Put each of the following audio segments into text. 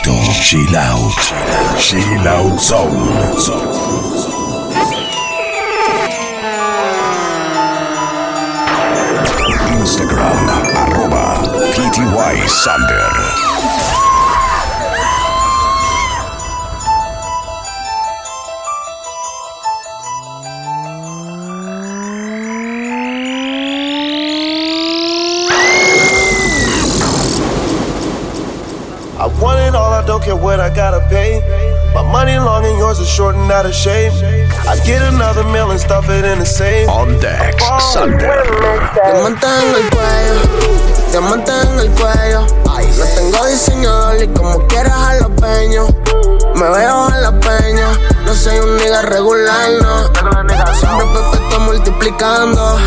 efecto Chill Out. Chill Out Zone. Instagram, arroba PTY Sander. I want don't care what I gotta pay. My money long and yours is short and out of shape. I get another meal and stuff it in the safe. On decks, Sander. Diamante en el cuello, diamante en el cuello. No tengo diseñador y como quieras a la peña. Me veo a la peña, no soy un nigga regular, no. Siempre Pepe está multiplicando.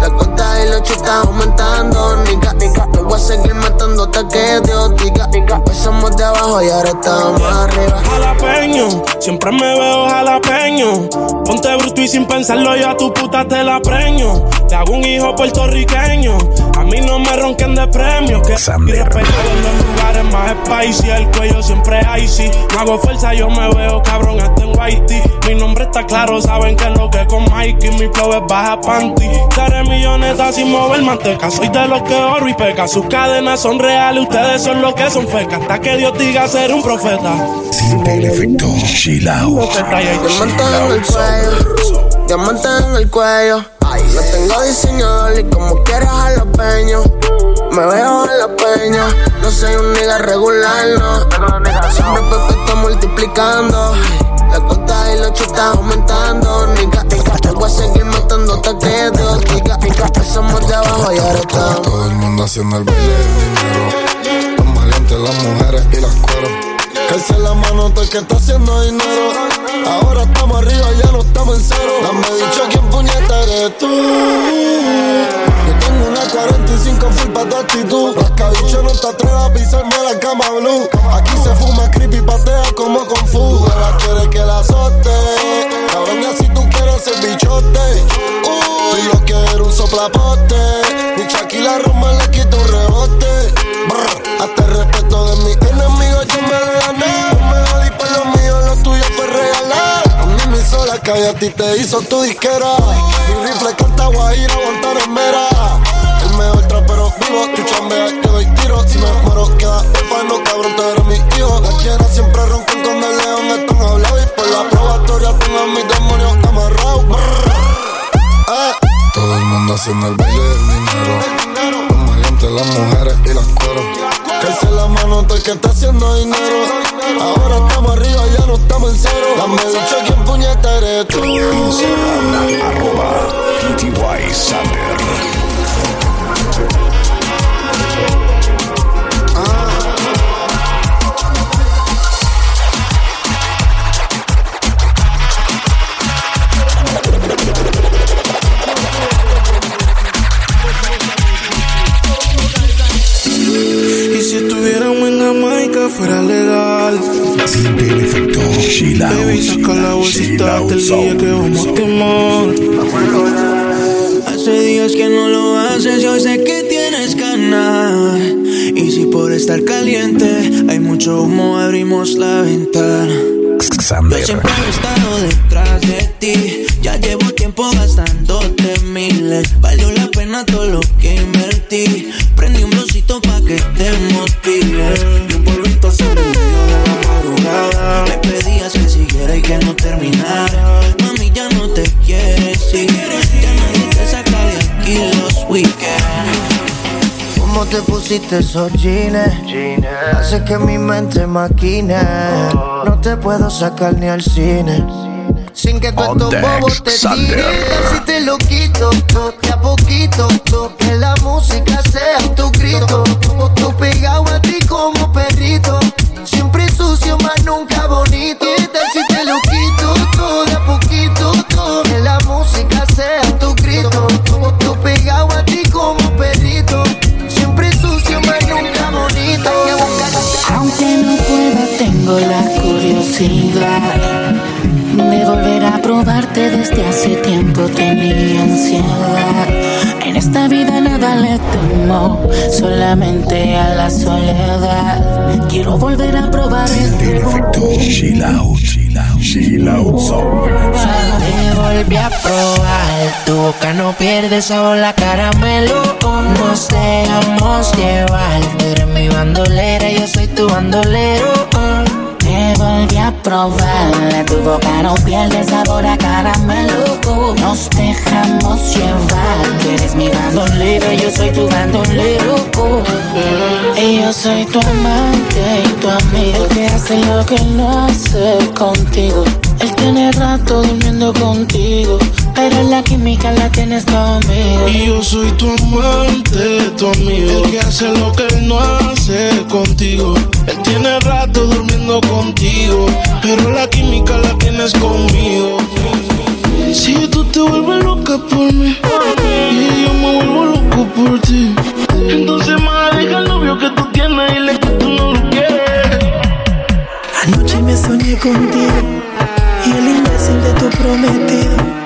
La cuenta y los está aumentando, nigga. No voy a seguir matando hasta que Dios diga. Empezamos de abajo y ahora estamos arriba. jalapeño. Siempre me veo jalapeño. Ponte bruto y sin pensarlo, yo a tu puta te la preño. Te hago un hijo puertorriqueño. A mí no me ronquen de premios. Que Sander. y respetado en los lugares más spicy. El cuello siempre icy. No hago fuerza, yo me veo cabrón hasta en whitey. Mi nombre está claro, saben que es lo que con Mikey. Mi flow es baja panty. Seré milloneta sin mover manteca. Soy de los que oro y peca. Sus cadenas son reales, ustedes son los que son fecas. Hasta que Dios diga ser un profeta. Siente el efecto Chill Out. Diamante en el cuello, diamante en el cuello. No tengo diseñador y como quieras a la peña. Me veo a la peña, no soy un nigga regular, no. Siempre Pepe está multiplicando. La cuenta y los está aumentando, nigga. Te voy a seguir matando hasta que Dios diga. Empezamos de abajo y ahora estamos. Todo el mundo haciendo el baile dinero. Los maleantes, las mujeres. Es la mano todo el que está haciendo dinero. Ahora estamos arriba, ya no estamos en cero. Dame dicho quién puñeta eres tú. Yo tengo una 45 full pa' tu actitud. Rascabicho no te atrevas a pisarme la cama blue. Aquí se fuma creepy, patea como con fu. Tú la quieres que la azote. Cabrón, y así tú quieres ser bichote. Uh, y yo quiero un soplapote. Mi Shaquille Roma le quita un rebote. Brr, hasta el respeto de mis enemigos calle, a ti te hizo tu disquera. Mi rifle canta guajira, aguantar en mera. El mejor trapero vivo, tu chambea, doy tiro. Si me muero, queda no cabrón, tú eres mi hijo. Las quieras siempre roncan con el león, están hablados. Y por la probatoria tengo a mis demonios amarrados. Eh. Todo el mundo haciendo el baile del dinero. Los maleantes, las mujeres y las cueros. Se la mano el que está haciendo dinero. Ahora estamos arriba, ya no estamos en cero. Dame dicho quién puñeta eres tú. Instagram, arroba mucho humo, abrimos la ventana. Yo siempre he estado detrás de ti. Ya llevo tiempo gastándote miles. Valió la pena todo lo que invertí. Pusiste esos jeans? Hace que mi mente maquine. No te puedo sacar ni al cine. Sin que tú On estos bobos te tiren. Si te lo quito, de a poquito. que la música sea tu grito. De volver a probarte desde hace tiempo tenía ansiedad. En esta vida nada le temo, solamente a la soledad. Quiero volver a probar el efecto chill out, chill out, chill out. Te volví a probar, tu boca no pierde sabor la caramelo. Nos dejamos llevar, tú eres mi bandolera, yo soy tu bandolero. Te volví a probar, tu boca no pierde sabor a caramelo. Nos dejamos llevar, tú eres mi bandolero, yo soy tu bandolero. Y yo soy tu amante y tu amigo que hace lo que no hace contigo. Él tiene rato durmiendo contigo, pero la química la tienes conmigo. Y yo soy tu amante, tu amigo. El que hace lo que él no hace contigo. Él tiene rato durmiendo contigo. Pero la química la tienes conmigo. Si tú te vuelves loca por mí. Y yo me vuelvo loco por ti. Entonces más deja el novio que tú tienes y le que tú no lo quieres. Anoche me soñé contigo y el imbécil de tu prometido.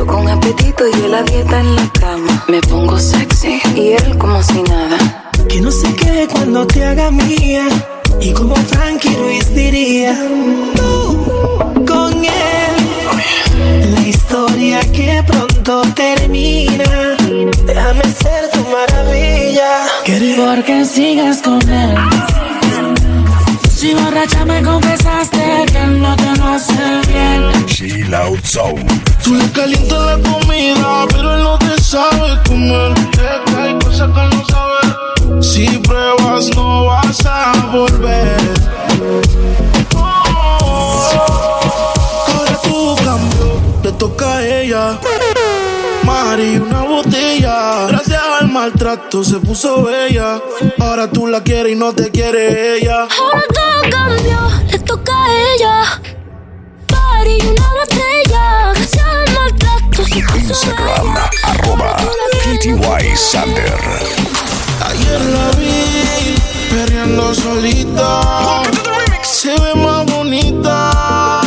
Yo con apetito y él la dieta en la cama. Me pongo sexy y él como si nada. Que no se quede cuando te haga mía. Y como Frankie Ruiz diría, tú con él. La historia que pronto termina. Déjame ser tu maravilla. Porque sigues con él. Si borracha me confesaste que él no te conoce bien. Chill out zone. Tú le calientas la comida, pero él no te sabe comer. Que hay cosas que él no sabe. Si pruebas, no vas a volver. Oh, ahora tú cambió, le toca a ella. Una botella. Gracias al maltrato se puso bella. Ahora tú la quieres y no te quiere ella. Ahora todo cambió, le toca a ella. Party y una botella. Gracias al maltrato se puso Instagram, bella. arroba PTY Sander. Ayer la vi perreando solita. Se ve más bonita.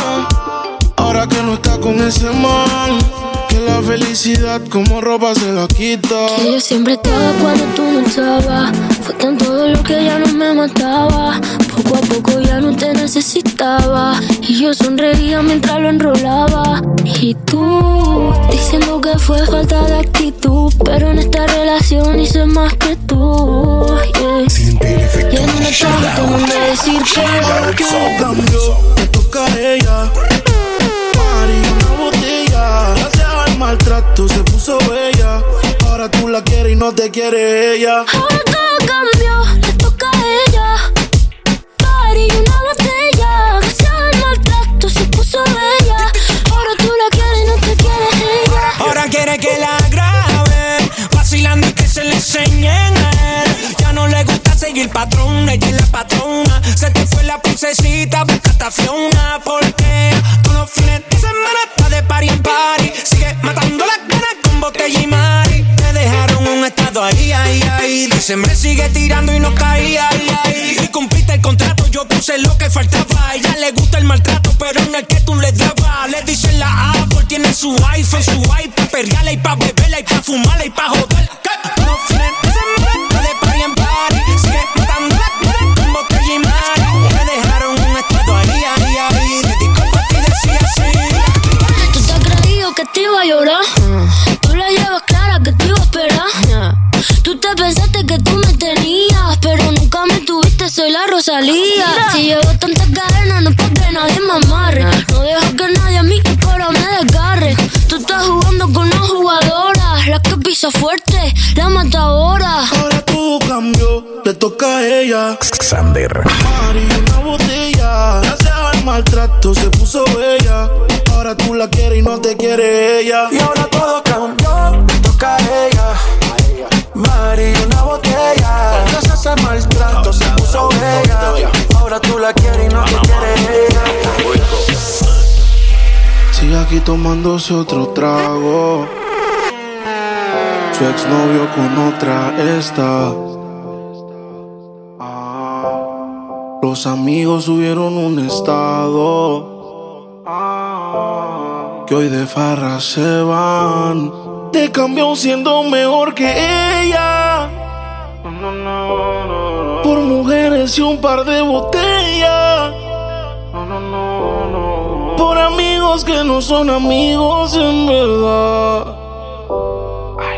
Ahora que no está con ese man. Que la felicidad como ropa se la quita. Que yo siempre estaba cuando tú no estabas. Fue tan todo lo que ya no me mataba. Poco a poco ya no te necesitaba. Y yo sonreía mientras lo enrolaba. Y tú, diciendo que fue falta de actitud. Pero en esta relación hice más que tú. yeah. El Y en una tarde que decir que Cambió, le toca a ella. Maltrato se puso bella. Ahora tú la quieres y no te quiere ella. Ahora todo cambió, le toca a ella. Party y una botella. Gracias al maltrato se puso bella. Ahora tú la quieres y no te quiere ella. Ahora quiere que la grabe, vacilando y que se le enseñen a él. Ya no le gusta seguir patrón, ella es la patrona. Se te fue la princesita, busca Fiona. Porque todos los fines de semana de party en party. Sigue matando las ganas con botella y mari. Te dejaron un estado ahí, ahí, ahí. Dice, me sigue tirando y no caía, ahí, ahí. Y cumpliste el contrato, yo puse lo que faltaba. A ella le gusta el maltrato, pero no el que tú le dabas. Le dicen la Apple, tiene su iPhone, su iPad, perreala y pa' beberla y pa' fumarla y pa' joder. ¿Qué? Pensaste que tú me tenías, pero nunca me tuviste, soy la Rosalía. Si llevo tantas cadenas, no es pa' que nadie me amarre. No dejo que nadie a mí pero me desgarre. Tú estás jugando con una jugadora, la que pisa fuerte, la matadora. Ahora tú cambió, le toca a ella. Sander. Mari, una botella. Gracias al maltrato se puso bella. Ahora Ahora tú la quieres y no te quiere ella. Y ahora todo cambió, toca a ella. Mari, una botella. Gracias ese maltrato se puso bella. Ahora tú la quieres y no te quiere ella. Sigue aquí tomándose otro trago. Su exnovio con otra está. Los amigos subieron un estado. Que hoy de farra se van. Te cambió siendo mejor que ella. Por mujeres y un par de botellas. Por amigos que no son amigos en verdad.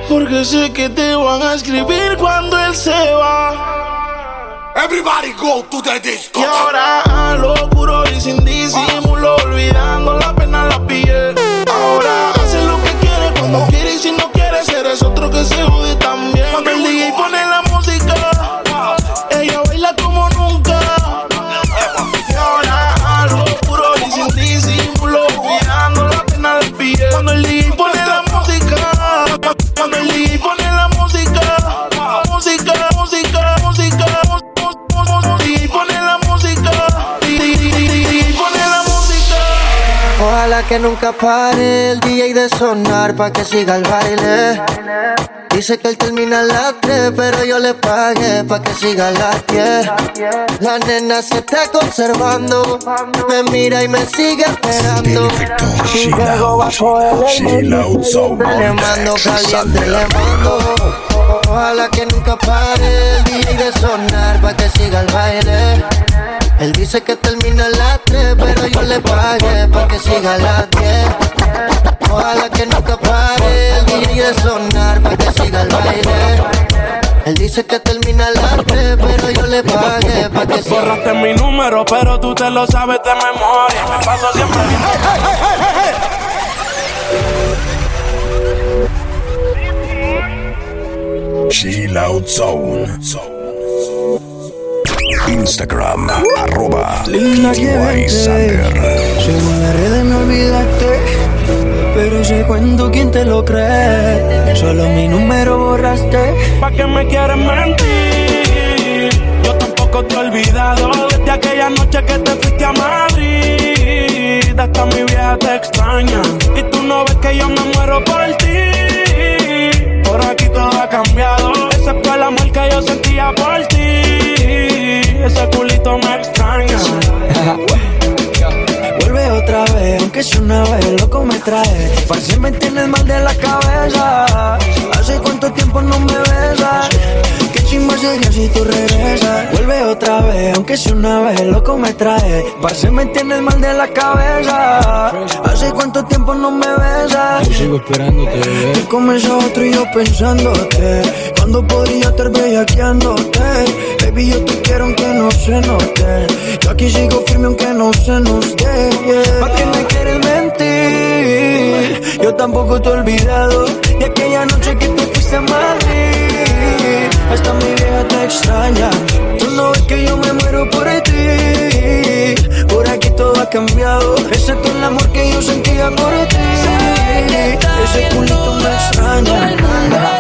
Porque sé que te van a escribir cuando él se va. Everybody go to the disco. Y ahora a lo puro y sin disimulo, olvidando la pena la piel. Si no quiere eres otro que se jode también. Que nunca pare el DJ de sonar pa' que siga el baile. Dice que él termina a las 3, pero yo le pagué pa' que siga a las 10. La nena se está conservando, me mira y me sigue esperando. Y luego bajo el le mando caliente, le mando. Ojalá que nunca pare el DJ de sonar pa' que siga el baile. Él dice que termina a las 3, pero yo le pagué pa' que siga a las 10. Ojalá que nunca pare el DJ de sonar pa' que siga el baile. Él dice que termina a las 3, pero yo le pagué pa' que siga. Borraste mi número, pero tú te lo sabes de memoria. Me paso siempre bien. Chill Out Zone. Instagram, arroba. Sander. Según las redes me olvidaste, pero ese cuento quién te lo cree. Solo mi número borraste. ¿Pa' qué me quieres mentir? Yo tampoco te he olvidado desde aquella noche que te fuiste a Madrid. Hasta mi vieja te extraña y tú no ves que yo me muero por ti. Por aquí todo ha cambiado, excepto el amor que yo sentía por ti. Ese culito me extraña. Vuelve otra vez, aunque sea una vez, loco me trae. Parce me tienes mal de la cabeza. Hace cuánto tiempo no me besas. Qué chimba sería si tú regresas. Vuelve otra vez, aunque sea una vez, loco me trae. Parce me tienes mal de la cabeza. Hace cuánto tiempo no me besas. Yo sigo esperándote, bebé. Y comenzó otro y yo pensándote Cuando podría estar bellaqueándote Baby, yo te quiero aunque no se note Yo aquí sigo firme aunque no se nos dé yeah. ¿Pa' qué me quieres mentir? Yo tampoco te he olvidado De aquella noche que te fuiste a Madrid Hasta mi vieja te extraña Tú no ves que yo me muero por ti Por aquí todo ha cambiado Excepto el amor que yo sentía por ti Ese culito me extraña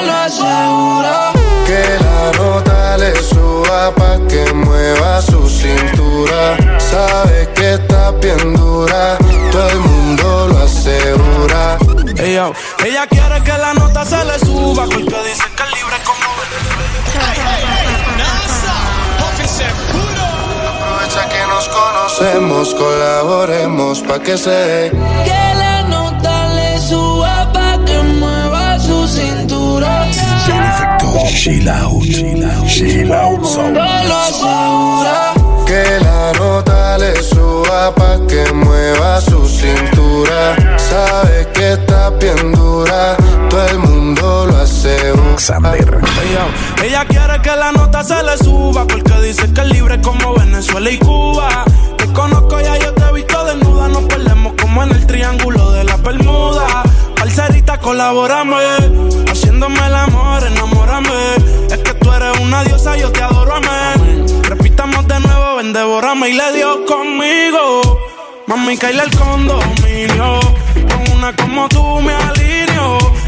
lo aseguro Que la nota le pa' que mueva su cintura. Sabe que está bien dura, todo el mundo lo asegura. Ella, ella quiere que la nota se le suba porque dice que es libre como Aprovecha que nos conocemos, colaboremos pa' que se Chill Out. Chill Out lo asegura Que la nota le suba pa' que mueva su cintura. Sabe que está bien dura, todo el mundo lo asegura. Sander. Ella, ella quiere que la nota se le suba porque dice que es libre como Venezuela y Cuba. Te conozco ya, yo te he visto desnuda. Nos perdemos como en el triángulo de la Bermuda. Parcerita, colaborame, haciéndome el amor, enamórame. Es que tú eres una diosa, yo te adoro, amén. Repitamos de nuevo, ven, devórame y le dio conmigo. Mami, caíle el condominio. Ninguna como tú me alineó.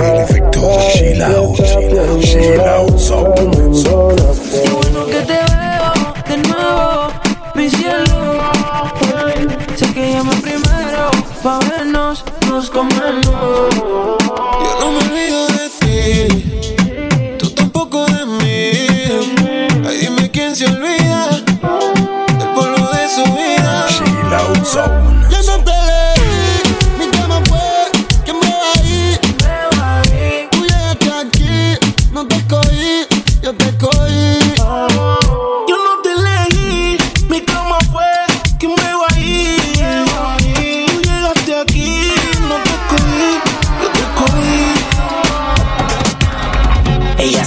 El efecto chill out, chill out, Y bueno que te veo de nuevo, mi cielo. Sé que llama primero, pa' vernos, nos comemos. Yo no me olvido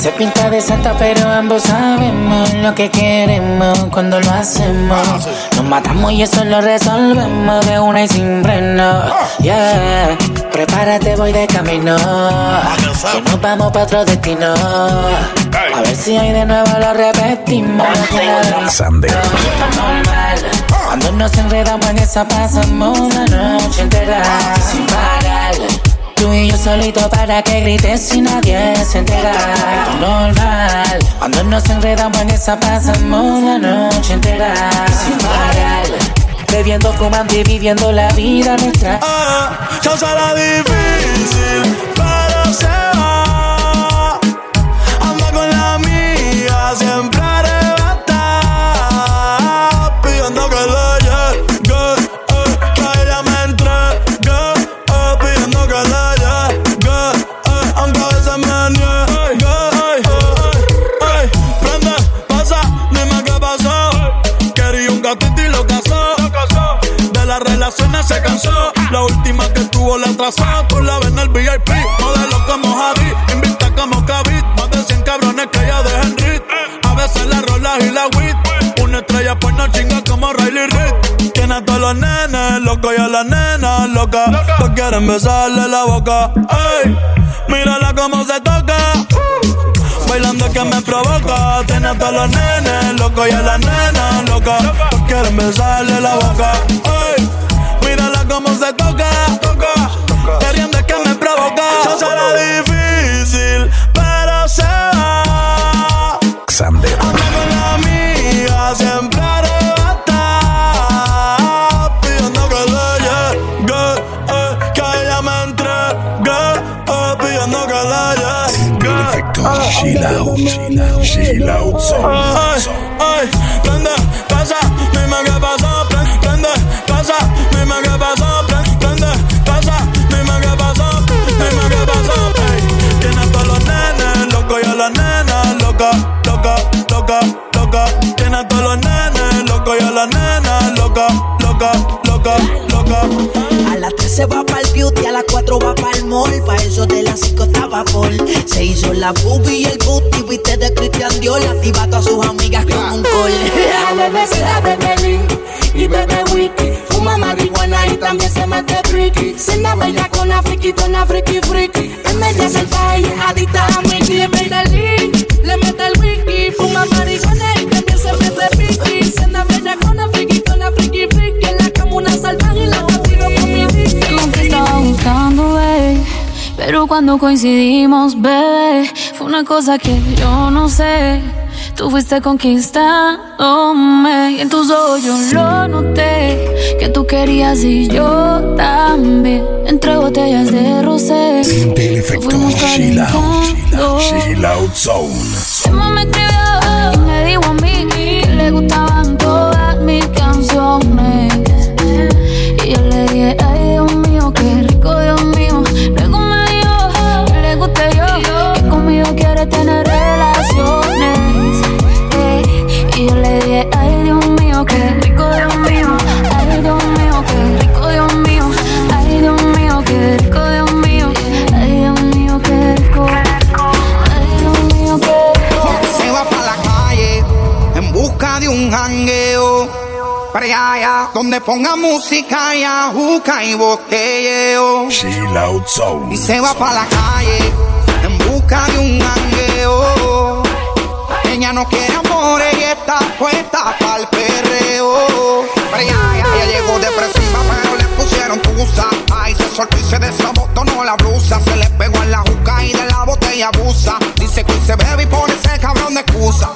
se pinta de santa, pero ambos sabemos lo que queremos cuando lo hacemos. Nos matamos y eso lo resolvemos de una y sin freno. Yeah, prepárate, voy de camino. Que nos vamos para otro destino. A ver si hay de nuevo lo repetimos. Sander. normal. Cuando nos enredamos en esa pasamos la noche entera sin parar. Tú y yo solito para que grites y nadie se entera. Normal. Cuando nos enredamos en esa pasamos la noche entera sin parar. Bebiendo, fumando y viviendo la vida nuestra. Ah, ya será difícil, pero se va. Anda con la amiga, siempre se cansó. La última que tuvo la atrasó. Tú la ves en el VIP. Modelo como Javi. Invita como Kavit. Más de 100 cabrones que ella deja en rit. A veces la rola y la wit. Una estrella pues no chinga como Riley Reid. Tiene a todos los nenes loco y a las nenas loca. No quieren besarle la boca. Ey, mírala cómo se toca. Bailando que me provoca. Tiene a todos los nenes loco y a las nenas loca. No quieren besarle la boca. Cómo se toca. Queriendo que me provoca. Ya será difícil, pero se va. Sander. Anda con la amiga, siempre arrebata. Pidiendo que le llegue, eh, que ella me entregue. eh, pidiendo que le llegue. El efecto chill out, chill out zone. Ay, se va para el beauty, a las 4 va para el mall. Pa' eso de las 5 estaba Paul. Se hizo la boobie y el booty, viste de Christian Dior. Activa a sus amigas con un call. La bebé se da bebé Lin y bebe wiki. Fuma marihuana y también se mete friki. Cena baila con la friki, tona friki friki. En media salvaje adicta a el Lin, le mete el wiki. Fuma marihuana y también se mete friki. Pero cuando coincidimos, bebé, fue una cosa que yo no sé. Tú fuiste conquistándome y en tus ojos yo lo noté. Que tú querías y yo también. Entre botellas de rosé. El efecto chill out, chill out zone. Ponga música y ajuca y botelleo. Out zone. Y se va pa' la calle en busca de un gangueo. Ella no quiere amor y está puesta pa'l perreo. Pero ella, ella llegó depresiva, pero le pusieron tusa. Ay, se soltó y se desabotonó la blusa. Se le pegó en la juca y de la botella abusa. Dice que se bebe y pone ese cabrón de excusa.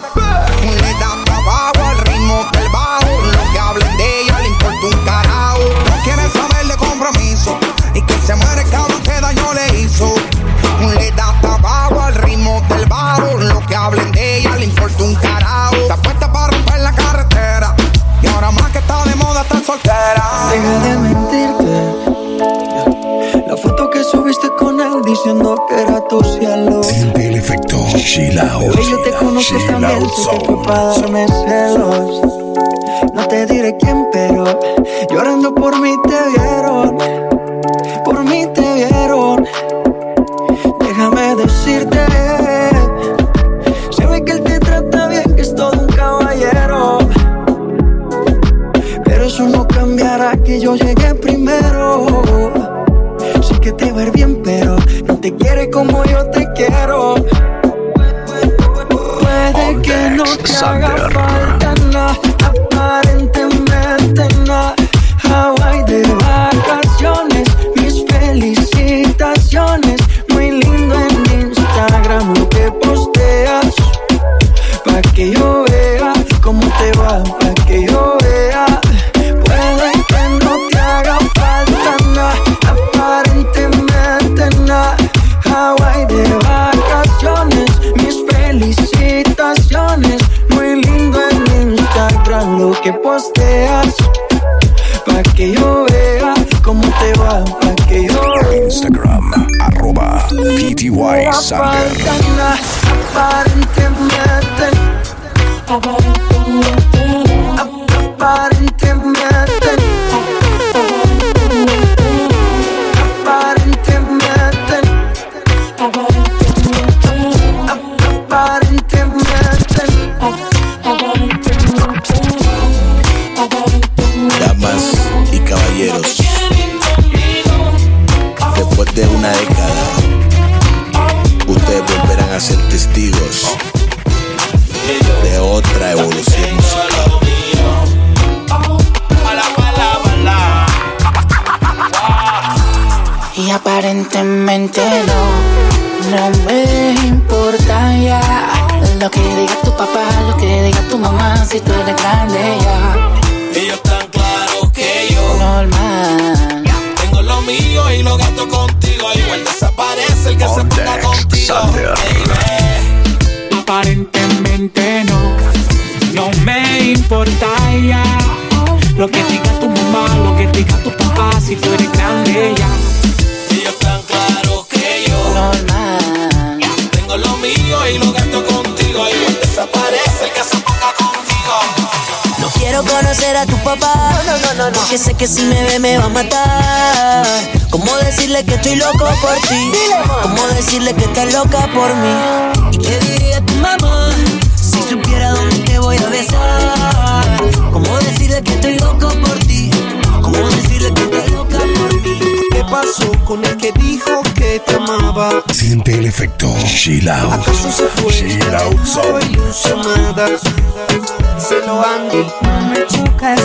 Chill out. Yo te conozco también, fue zone. para darme celos. No te diré quién, pero llorando por mí te vieron. Por mí te vieron. Déjame decirte. Se ve que él te trata bien, que es todo un caballero. Pero eso no cambiará que yo llegué primero. Sé que te va a ir bien, pero no te quiere como yo te quiero. Que no te haga falta nada,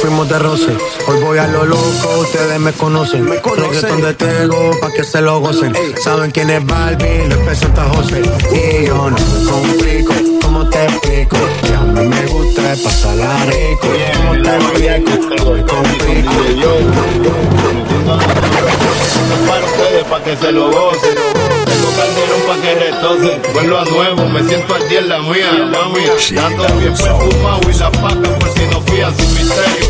fuimos de roce. Hoy voy a lo loco, ustedes me conocen. Me Reggaeton de Tego, pa' que se lo gocen. Saben quién es Barbie, les presenta José. Y yo no me complico, ¿cómo te explico? Que a mí me gusta es pasarla rico. ¿Cómo te explico? No me complico. para ustedes, pa' que se lo gocen. Tengo calderón pa' que retocen. Vuelvo a nuevo, me siento al día en la mía, mami. Dando bien perfumado y la paca por si no fían sin misterio.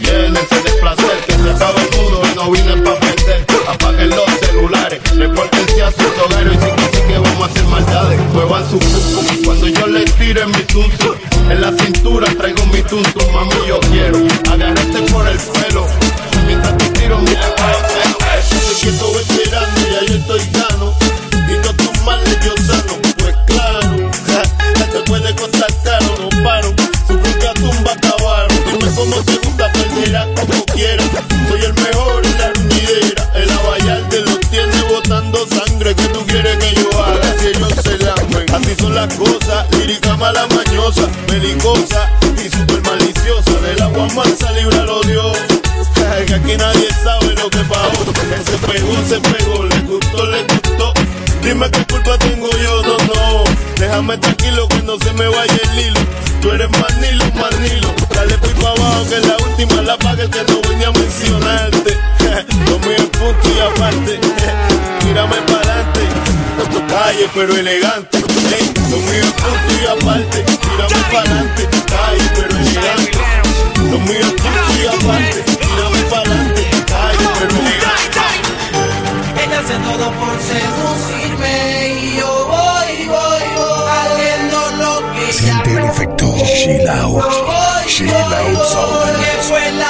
Llénense de placer que se acaba el mundo y no vine pa' perder. Apaguen los celulares, repórtense a sus hogares y sí que sí que vamos a hacer maldades. Muevan su cucu cuando yo les tire mi tuntu. En la cintura traigo mi tuntu, mami yo quiero agarrarte por el pelo. Mientras te tiro mi cero. Estoy quieto esperando, ya yo estoy gano. Yo sano, pues claro. ja, te puede costar caro, no paro. Su rica tumba acabaron. Dime cómo te gusta, perderás como quieras. Soy el mejor en la ruñidera. El abayarte los tiene botando sangre. que tú quieres que yo haga? Si ellos se lamen. Así son las cosas. Lírica mala mañosa, belicosa y super maliciosa. Del agua mansa, líbralo Dios. Que aquí nadie sabe lo que pasó. Él se pegó, se pegó, Dime qué culpa tengo yo, no, no. Déjame tranquilo que no se me vaya el hilo. Tú eres manilo, manilo. Dale pa' abajo que la última la paga que no vine a mencionarte. Lo mío es punto y aparte. Tírame pa'lante. Calle pero elegante. Ey, lo mío es punto y aparte. Tírame pa'lante. Calle efecto Chill Out. Chill Out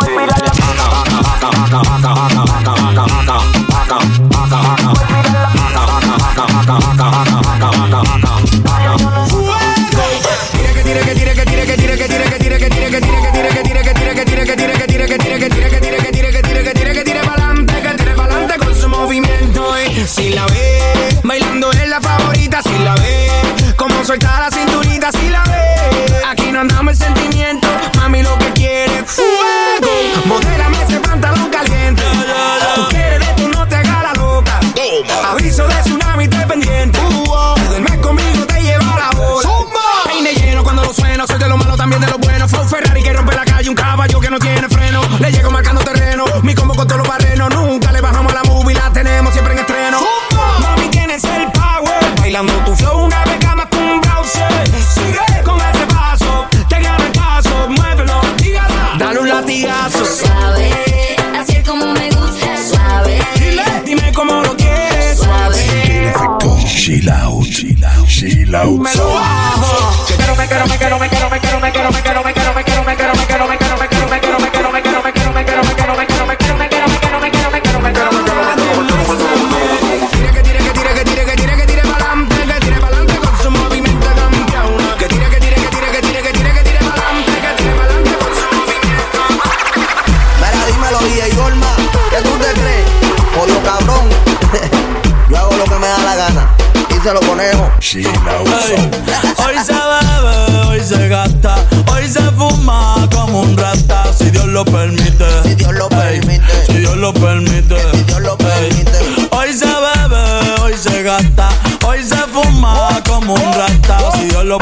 bueno. Ferrari que rompe la calle, un caballo que no tiene freno. Le llego marcando terreno, mi combo con todos los barrenos.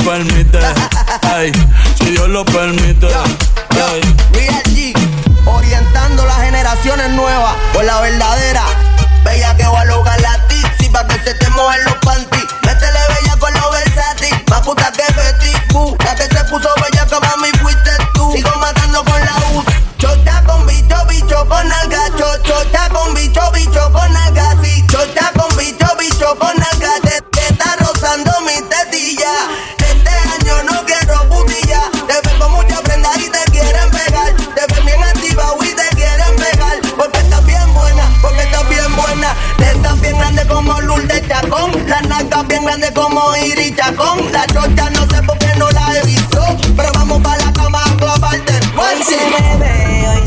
palmita.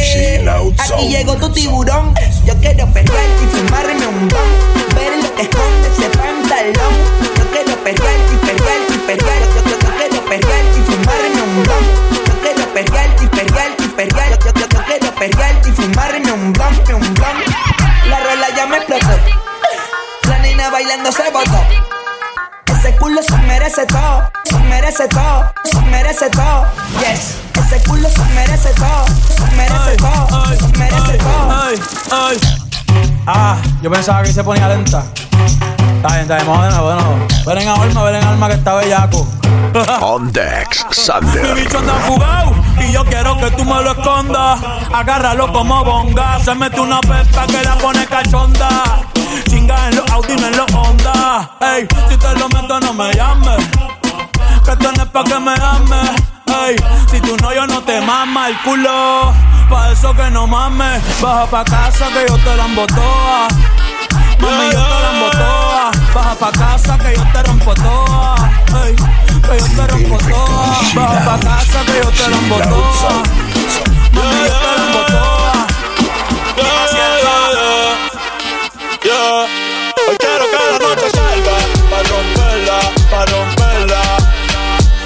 Aquí llegó tu tiburón. Yo quiero perder y fumarme un don. Ver lo que esconde ese pantalón. Yo quiero perder y perder y perder. Yo, yo, yo quiero perder y fumarme un don. Yo quiero perder y perder y perder. Yo, yo, yo quiero perder y fumarme un don, un don. La rola ya me explotó. La nena bailando se botó. Ese culo se merece todo, se merece todo, se merece todo. Yes, ese culo se merece todo, se merece todo, se merece todo. Ay, ay. Ah, yo pensaba que se ponía lenta. Está bien, está bien, vamos de nuevo, de nuevo. Ven en alma, ven en alma que está bellaco. On Dex, Mi Sander. bicho anda fugado y yo quiero que tú me lo escondas. Agárralo como bonga. Se mete una pepa que la pone cachonda. Chinga en los Audi, no en los Honda. Ey, si te lo meto, no me llames. Que esto no es pa' que me ames. Ey, si tú no, yo no te mama el culo. Pa' eso que no mames. Baja pa' casa que yo te la embotoa. Mami, yo te la embotoa. Baja pa' casa que yo te rompo toa. Ey, que yo te rompo toa. Baja pa' casa que yo te la embotoa. Mami, yo te la embotoa. Yeah. Hoy quiero que la noche salga Pa' romperla, pa' romperla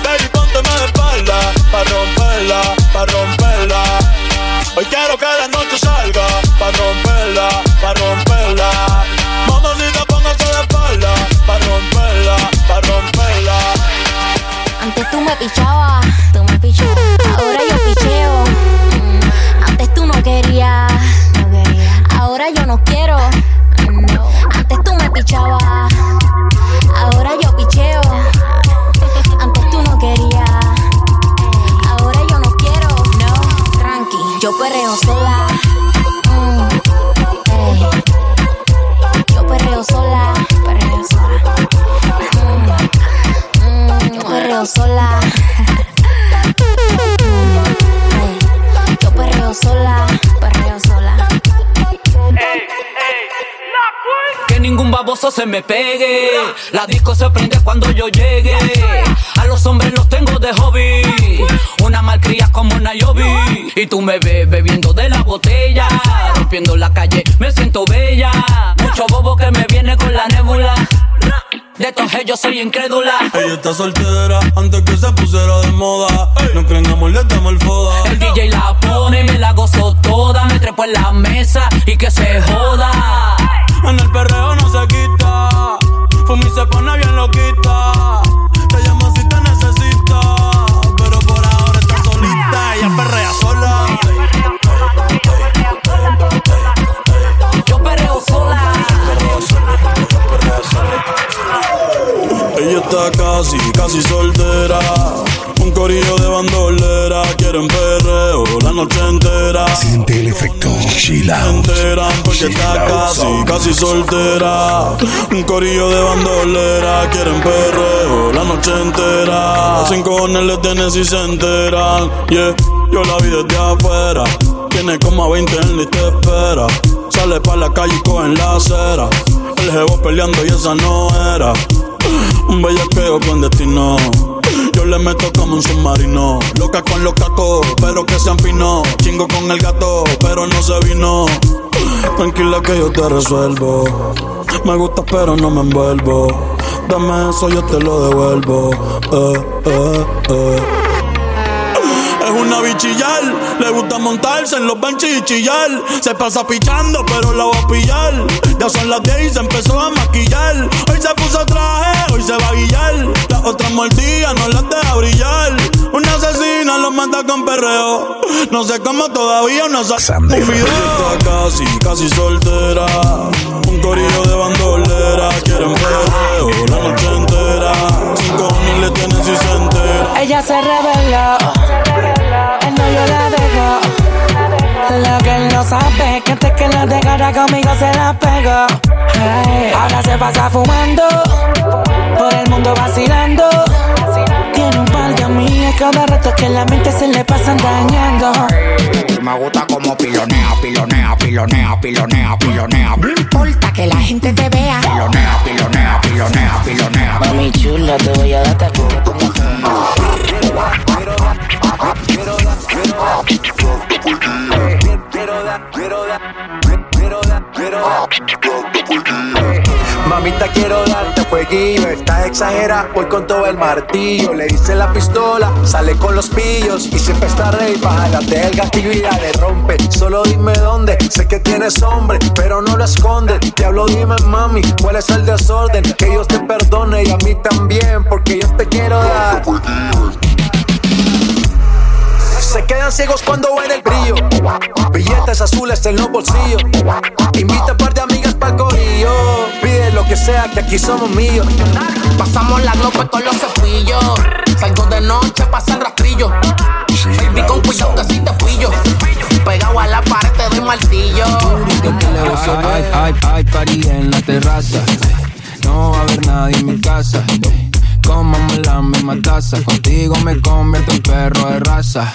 Baby, pónteme de espalda Pa' romperla, pa' romperla Hoy quiero que la noche salga Pa' romperla, Y tú me ves bebiendo de la botella. Rompiendo la calle, me siento bella. Mucho bobo que me viene con De estos yo soy incrédula. Ella está soltera antes que se pusiera de moda. No creen amor, le damos el foda. El DJ la pone, me la gozo toda. Me trepo en la mesa y que se joda. Chill out. enteran porque está casi, casi soltera. Un corillo de bandolera, quieren perreo la noche entera. Sin cojones le tienen si se enteran. Yeah, yo la vi desde afuera. Tiene como a 20 en y te espera. Sale pa' la calle y cogen la acera. El jevo peleando y esa no era. Un bellaqueo con destino. Le meto como un submarino. Loca con los cacos, pero que se afinó. Chingo con el gato, pero no se vino. Tranquila que yo te resuelvo. Me gusta, pero no me envuelvo. Dame eso, yo te lo devuelvo. Eh, eh, eh. Es una bichillar, le gusta montarse en los benches y chillar. Se pasa pichando, pero la va a pillar. Ya son las 10 y se empezó a maquillar. Hoy se puso traje, hoy se va a guillar. Las otras mordidas no las deja brillar. Una asesina lo manda con perreo. No sé cómo todavía no sabe un video. Está casi, casi soltera. Un corillo de bandolera. Quieren perreo la noche entera. Cojones le tienen si se entera. Ella se reveló, novio la dejó. Lo que él no sabe que antes que la dejara conmigo se la pegó. Ahora se pasa fumando, por el mundo vacilando. Tiene un par de amigas cada rato que la mente se le pasan dañando. Me gusta como pilonea, pilonea, pilonea, pilonea, pilonea. No importa que la gente te vea. Pilonea, pilonea, pilonea, pilonea. Mami chula, te voy a dar taquito como Mamita, quiero darte fueguillo. Estás exagera, voy con todo el martillo. Le hice la pistola, sale con los pillos. Y siempre está rey, bájate el gatillo y le rompe. Solo dime dónde, sé que tienes hombre, pero no lo escondes. Te hablo, dime mami, cuál es el desorden. Que Dios te perdone y a mí también, porque yo te quiero dar. Se quedan ciegos cuando ven el brillo. Billetes azules en los bolsillos. Invita un par de amigas para el corillo. Pide lo que sea, que aquí somos míos. Pasamos la glope con los cepillos. Salgo de noche, pasa el rastrillo. Baby, con cuidado que si te pillo. Pegado a la pared te doy martillo. Hay, hay, hay party en la terraza. No va a haber nadie en mi casa. Cómame la misma taza. Contigo me convierto en perro de raza.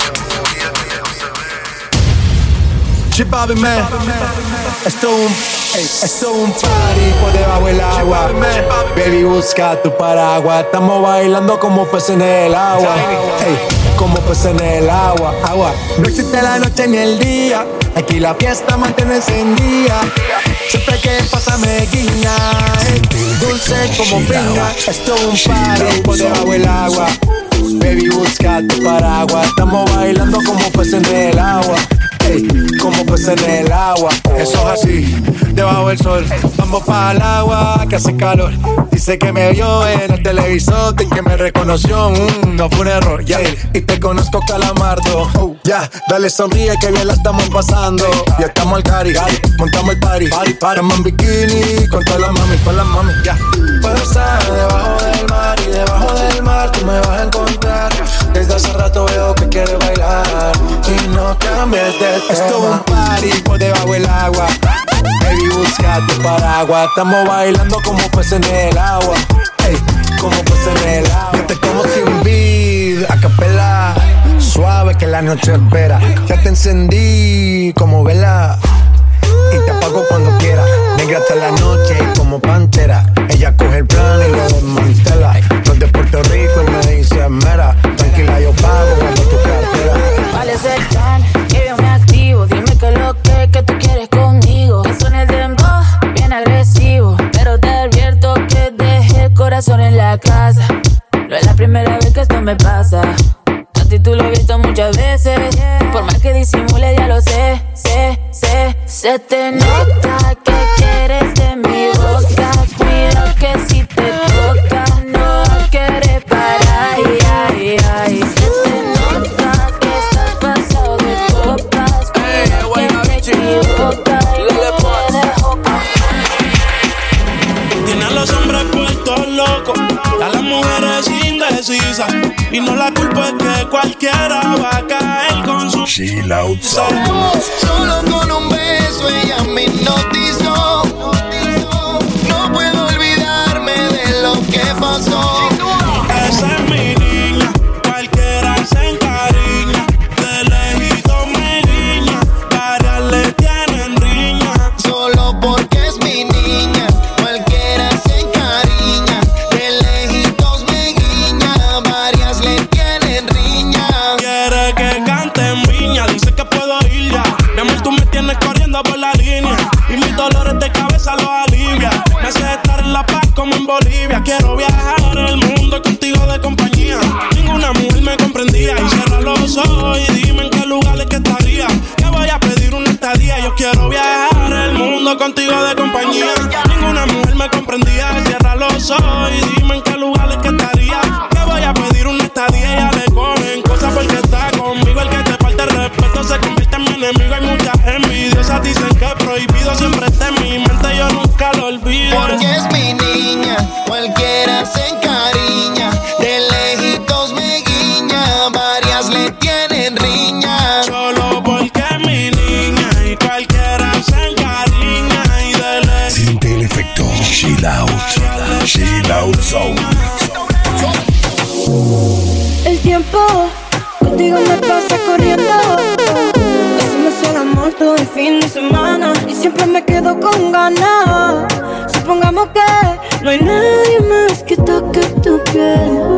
Chipabi man, esto es un, es party por debajo del agua. Baby busca tu paraguas, estamos bailando como peces en el agua. Como peces en el agua, agua. No existe la noche ni el día, aquí la fiesta mantiene encendida. Siempre que pasa me guiña, ey, dulce como piña. Esto es un party por debajo del agua. Baby busca tu paraguas, estamos bailando como peces en el agua. Ey, como peces en el agua. Eso es así, debajo del sol. Vamos para el agua que hace calor. Dice que me vio en el televisor, y que me reconoció. mm, no fue un error, ya. Y te conozco, calamardo. Oh, ya, dale sonríe que bien la estamos pasando. Ya estamos al cari, montamos el party. Party, Estamos en bikini con todas las mami, con las mami, ya. Puedo estar debajo del mar y debajo del mar tú me vas a encontrar. Desde hace rato veo que quieres bailar y no cambies de tema. Es un party por debajo del agua. Baby, busca tu paraguas. Estamos bailando como peces en el agua. Hey, como peces en el agua. Yo te como sin vid, a capela. Suave que la noche espera. Ya te encendí como vela. Y te apago cuando quieras Negra hasta la noche como pantera. Ella coge el plan y lo desmantela. Soy de Puerto Rico y me dice mera. Tranquila, yo pago cuando tu cartera. ¿Cuál es el plan? Que yo me activo. Dime que lo que, que tú quieres conmigo. Que suene el dembow, bien agresivo. Pero te advierto que dejé el corazón en la casa. No es la primera vez que esto me pasa. Tú lo he visto muchas veces. Por más que disimule, ya lo sé, sé, sé. Se te nota cualquiera va a caer con su out sound. Solo con un beso ella me hipnotizó. No puedo olvidarme de lo que pasó. Esa es mi El tiempo contigo me pasa corriendo. Hacemos el amor todo el fin de semana y siempre me quedo con ganas. Supongamos que no hay nadie más que toque tu piel,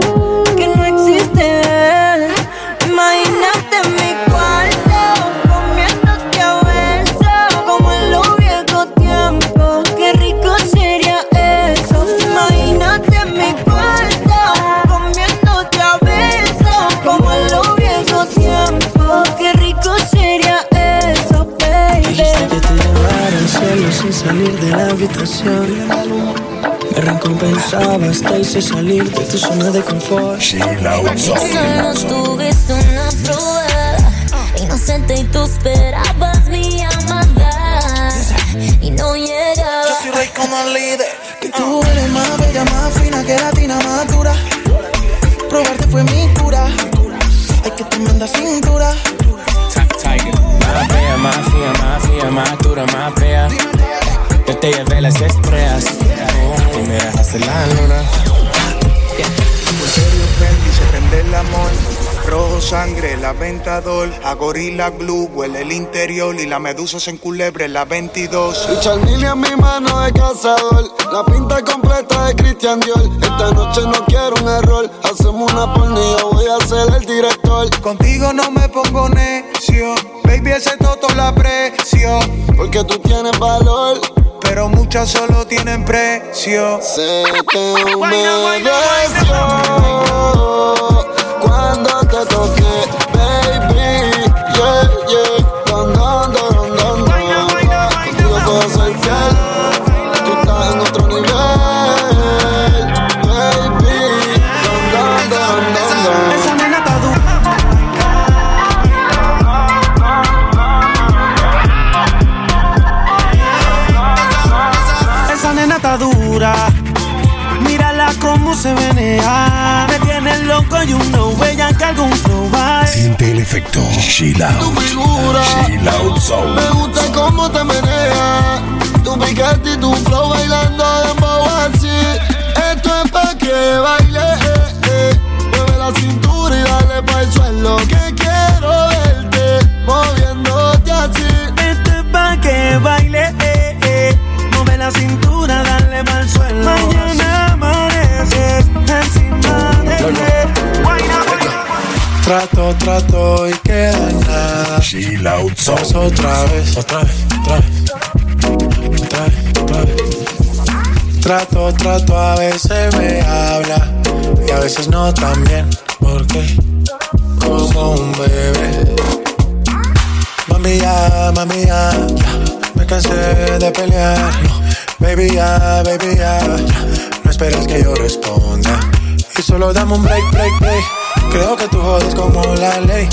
la habitación. Me recompensabas, te hice salir de tu zona de confort. Solo sound. tuviste una prueba Inocente y tú esperabas mi llamada Y no llegaba Yo soy rey como el líder. Que tú eres más bella, más fina que latina, más dura. Probarte fue mi cura. Ay, que tremenda cintura. Tiger. Más bella, más fría, más fría, más dura, más fea. Te llevé las estrellas y me dejaste la luna. serio Fendi, se prende el amor. Rojo sangre, la ventador. A gorila glue, huele el interior. Y la medusa se enculebre la 22. Richard Mille en mi mano de cazador. La pinta completa de Christian Dior. Esta noche no quiero un error. Hacemos una pornilla, voy a ser el director. Contigo no me pongo necio. Baby, ese toto la aprecio. Porque tú tienes valor. Pero muchas solo tienen precio. Se te humedeció perfecto. Chill out. Chill out soul. Me gusta cómo te meneas. Tu picante y tu flow bailando dembow así. Esto es pa' que baile. Eh, eh. Mueve la cintura y dale pa' el suelo. Que quiero verte moviéndote así. Esto es pa' que baile. eh, Eh, Mueve la cintura Trato, trato y queda nada. Chill out zone. otra vez, otra vez, otra vez. Otra vez, otra vez. Trato, trato, a veces me habla y a veces no también. Porque como un bebé. Mami ya, mami ya, me cansé de pelear. Baby ya, baby ya, no esperes que yo responda. Y solo dame un break, break, break. Creo que tú jodes como la ley.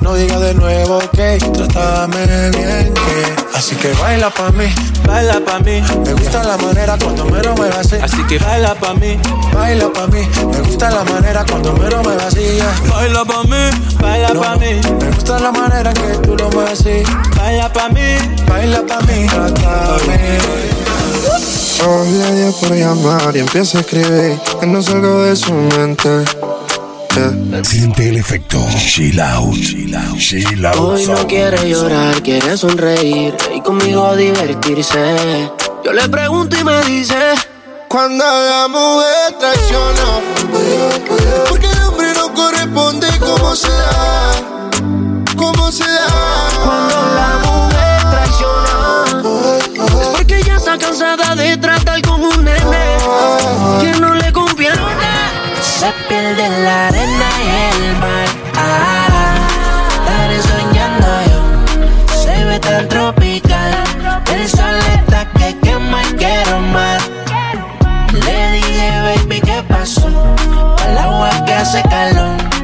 No diga de nuevo que trátame bien que Así que baila pa' mí, baila pa' mí. Me gusta la manera cuando me lo me así. Así que baila pa' mí, baila pa' mí. Me gusta la manera cuando me lo me vacías Baila pa' mí, baila pa' mí. Me gusta la manera que tú lo mueves así. Baila pa' mí, baila pa' mí Trátame. Hoy le dio por llamar y empieza a escribir. Que no salgo de su mente. Yeah. Siente el efecto. Chill out. Chill out. Chill out Hoy no quiere llorar, quiere sonreír y conmigo divertirse. Yo le pregunto y me dice, Cuando la mujer traiciona, porque el hombre no corresponde como se da, como se da. Se pierde la arena y el mar. Ah, estaré soñando yo. Se ve tan tropical. El sol está que quema quiero más. Le dije, baby, ¿qué pasó? Al agua que hace calor.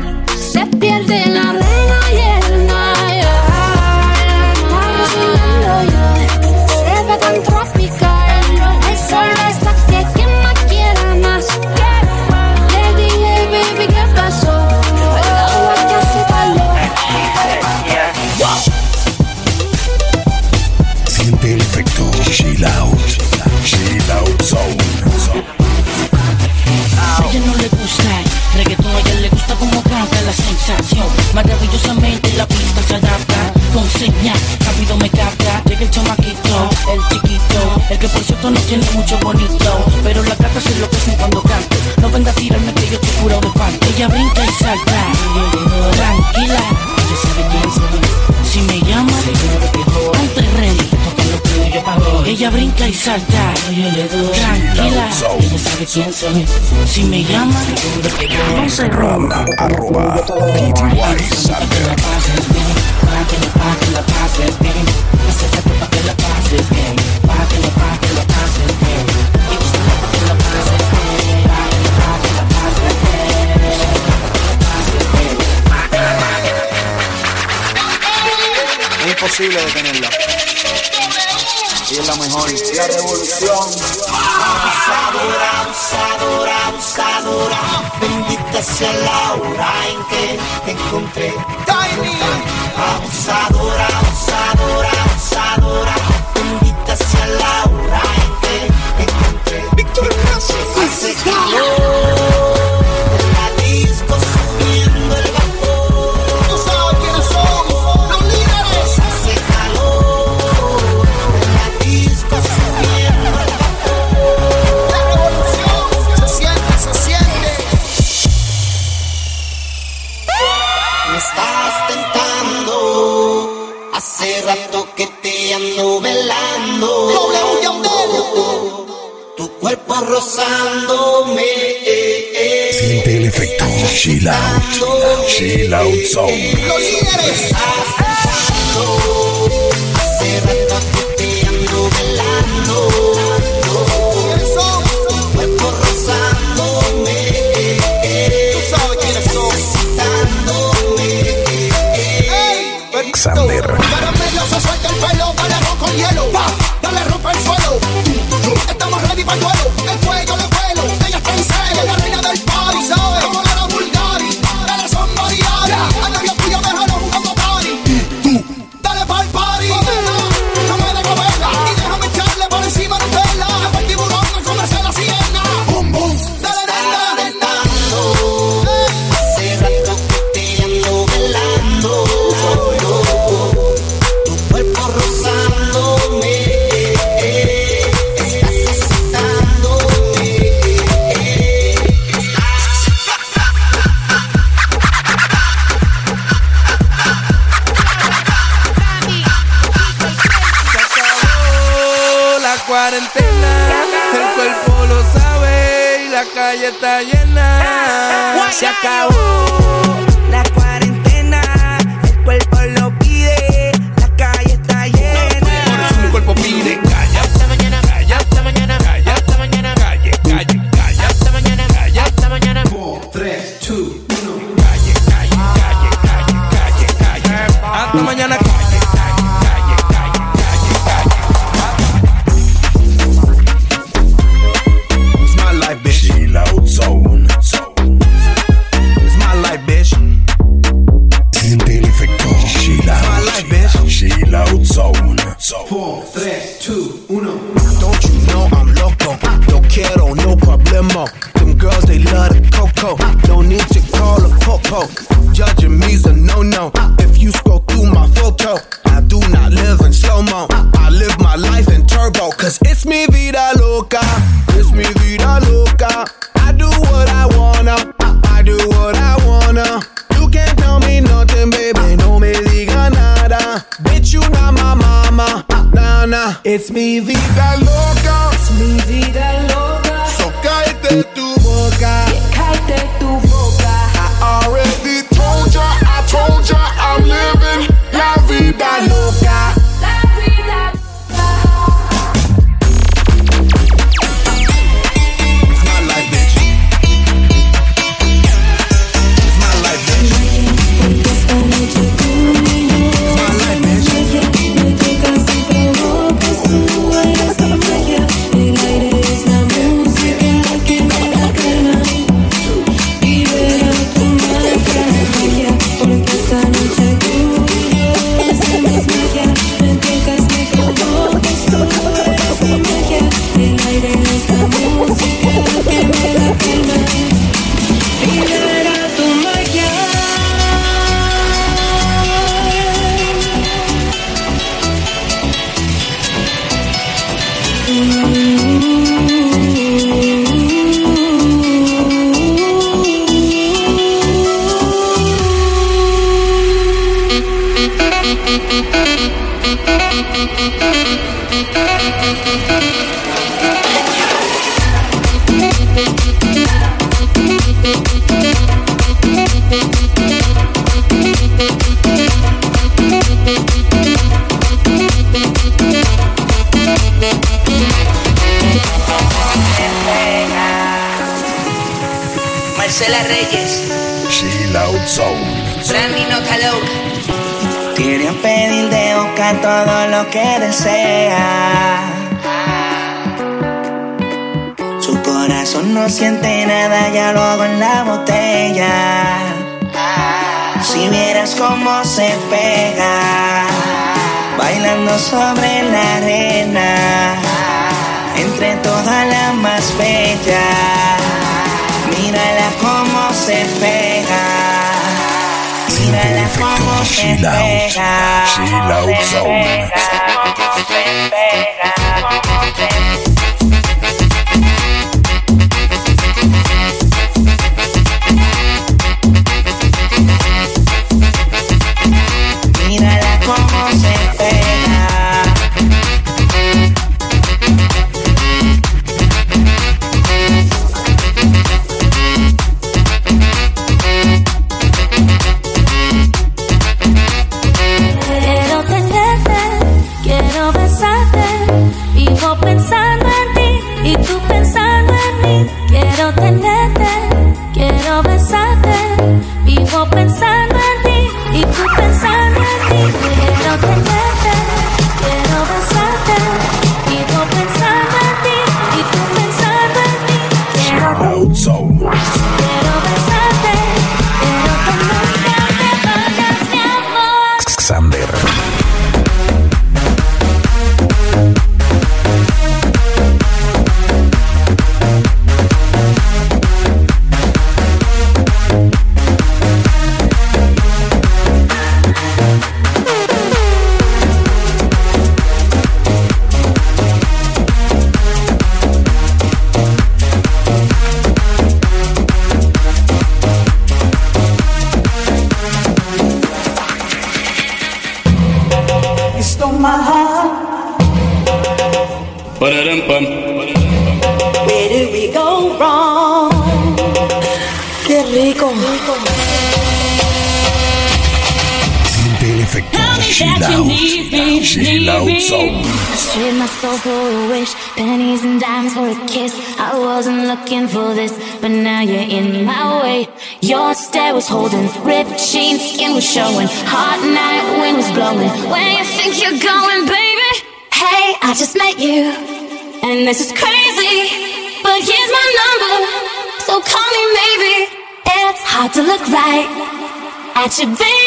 Maravillosamente la pista se adapta con señal, rápido me capta. Llega el chamaquito, el chiquito, el que por cierto no tiene mucho bonito. Pero las gatas se enloquecen cuando canto. No venga a tirarme que yo estoy curado de panto. Ella brinca y salta, tranquila, Ella brinca y salta, tranquila, ella sabe quién soy. Si me llama. Arroba PTY Sander. Para que la paz, que la pases bien. Acércate pa' que la pases bien. Para que la paz, que la pases bien. Y tú sabes pa' que la pases bien. Para que la paz, que la pases bien. Tú sabes pa' que la pases bien. Para que la paz, que la Es imposible detenerla. Ella es la mejor. La revolución. Abusadora, abusadora, abusadora. Bendita sea la hora en que te encontré. Abusadora, abusadora, abusadora. Rozándome. Siente el efecto. Chill out. Chill out zone. Los líderes. Hace rato que te ando velando. Tu El cuerpo lo sabe y la calle está llena. Ah, ah. Se acabó. right to be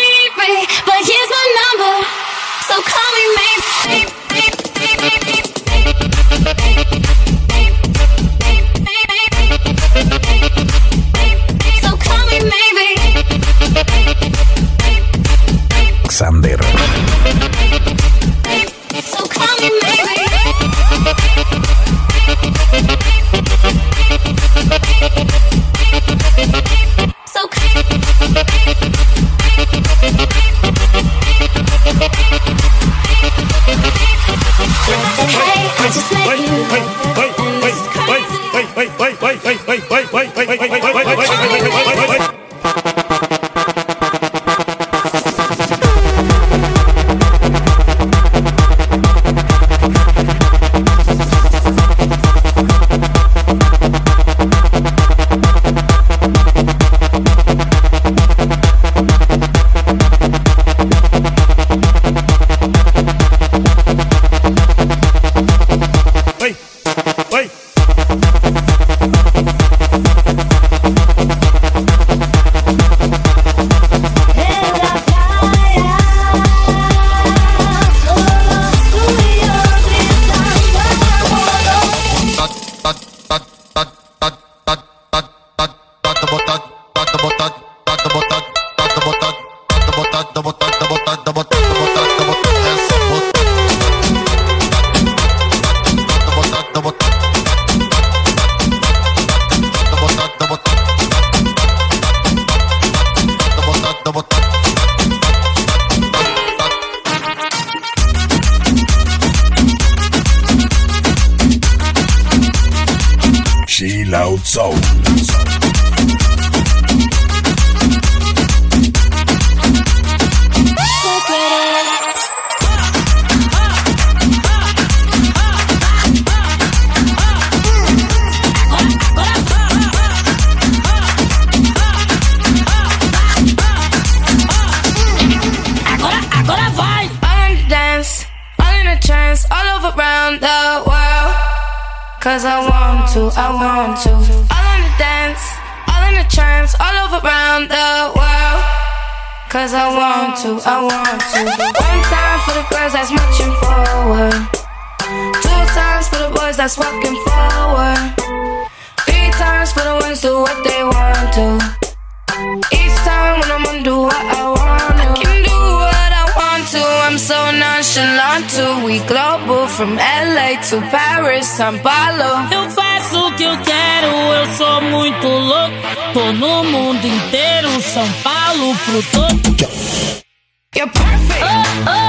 Cause I want to, I want to. All in a dance, all in a trance, all over around the world. Cause I want to, I want to. One time for the girls that's marching forward. Two times for the boys that's walking forward. Three times for the ones do what they want to. Each time when I'm gonna do what I want I'm so nonchalant to. We global from LA to Paris, São Paulo. Eu faço o que eu quero, eu sou muito louco. Tô no mundo inteiro, São Paulo pro todo. You're perfect. Now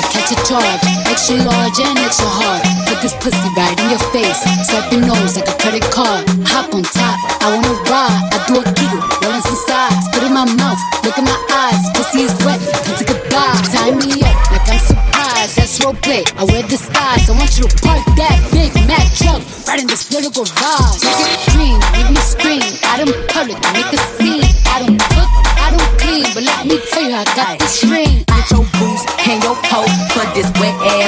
it catch a charge. Extra large and extra hard. Put this pussy right in your face. Swipe your nose like a credit card. Hop on top, I wanna ride. I do a giggle, rolling some sides. Spit in my mouth, look in my eyes. Pussy is wet, come take a dive. Tie me up like I'm surprised. That's roleplay. I wear disguise. I want you to park that big Mac truck right in this little garage. Make it cream, make me scream. Out in public, make a scene. I don't cook, I don't clean, but let me tell you, I got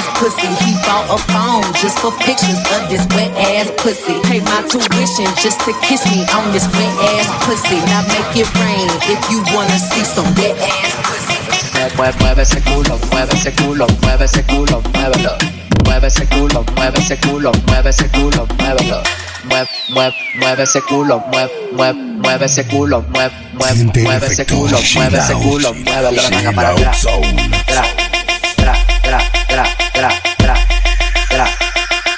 ass pussy. He bought a phone, just for pictures of this wet ass pussy. Pay my tuition just to kiss me on this wet ass pussy. Now make it rain if you wanna see some wet ass pussy. Mueve, mueve ese culo, mueve ese culo, mueve ese culo, muévelo. Mueve ese culo, mueve ese culo, mueve ese culo, muévelo. Mueve, mueve, mueve ese culo, mueve, mueve, mueve ese culo, mueve, mueve, mueve ese culo, mueve ese culo, muévelo. Para atrás. Tra, tra, tra, tra, tra, tra, tra,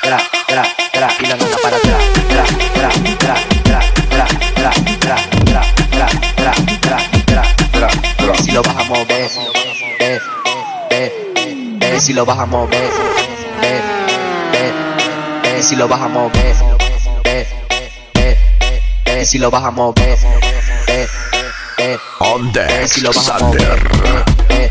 tra, tra, tra, y la nota para atrás. Tra, tra, tra, tra, tra, tra, tra, tra, tra, tra, tra, tra, tra, tra. Si lo vas a mover, ve, ve, ve, si lo vas a mover, ve, ve, ve, si lo vas a mover, ve, ve, ve, si lo vas a mover, ve, ve, On ve, deck, si lo vas a Sander. mover, ve, ve, ve,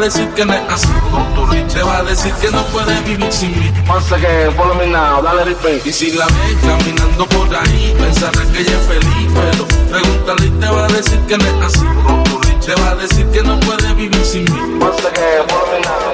decir que no es así. Con tu rich te va a decir que no puede vivir sin mí. Once again, follow me now, dale repeat. Y si la ves caminando por ahí, pensarás que ella es feliz, pero pregúntale y te va a decir que no es así. Rich te va a decir que no puede vivir sin mí. Once again, follow me now.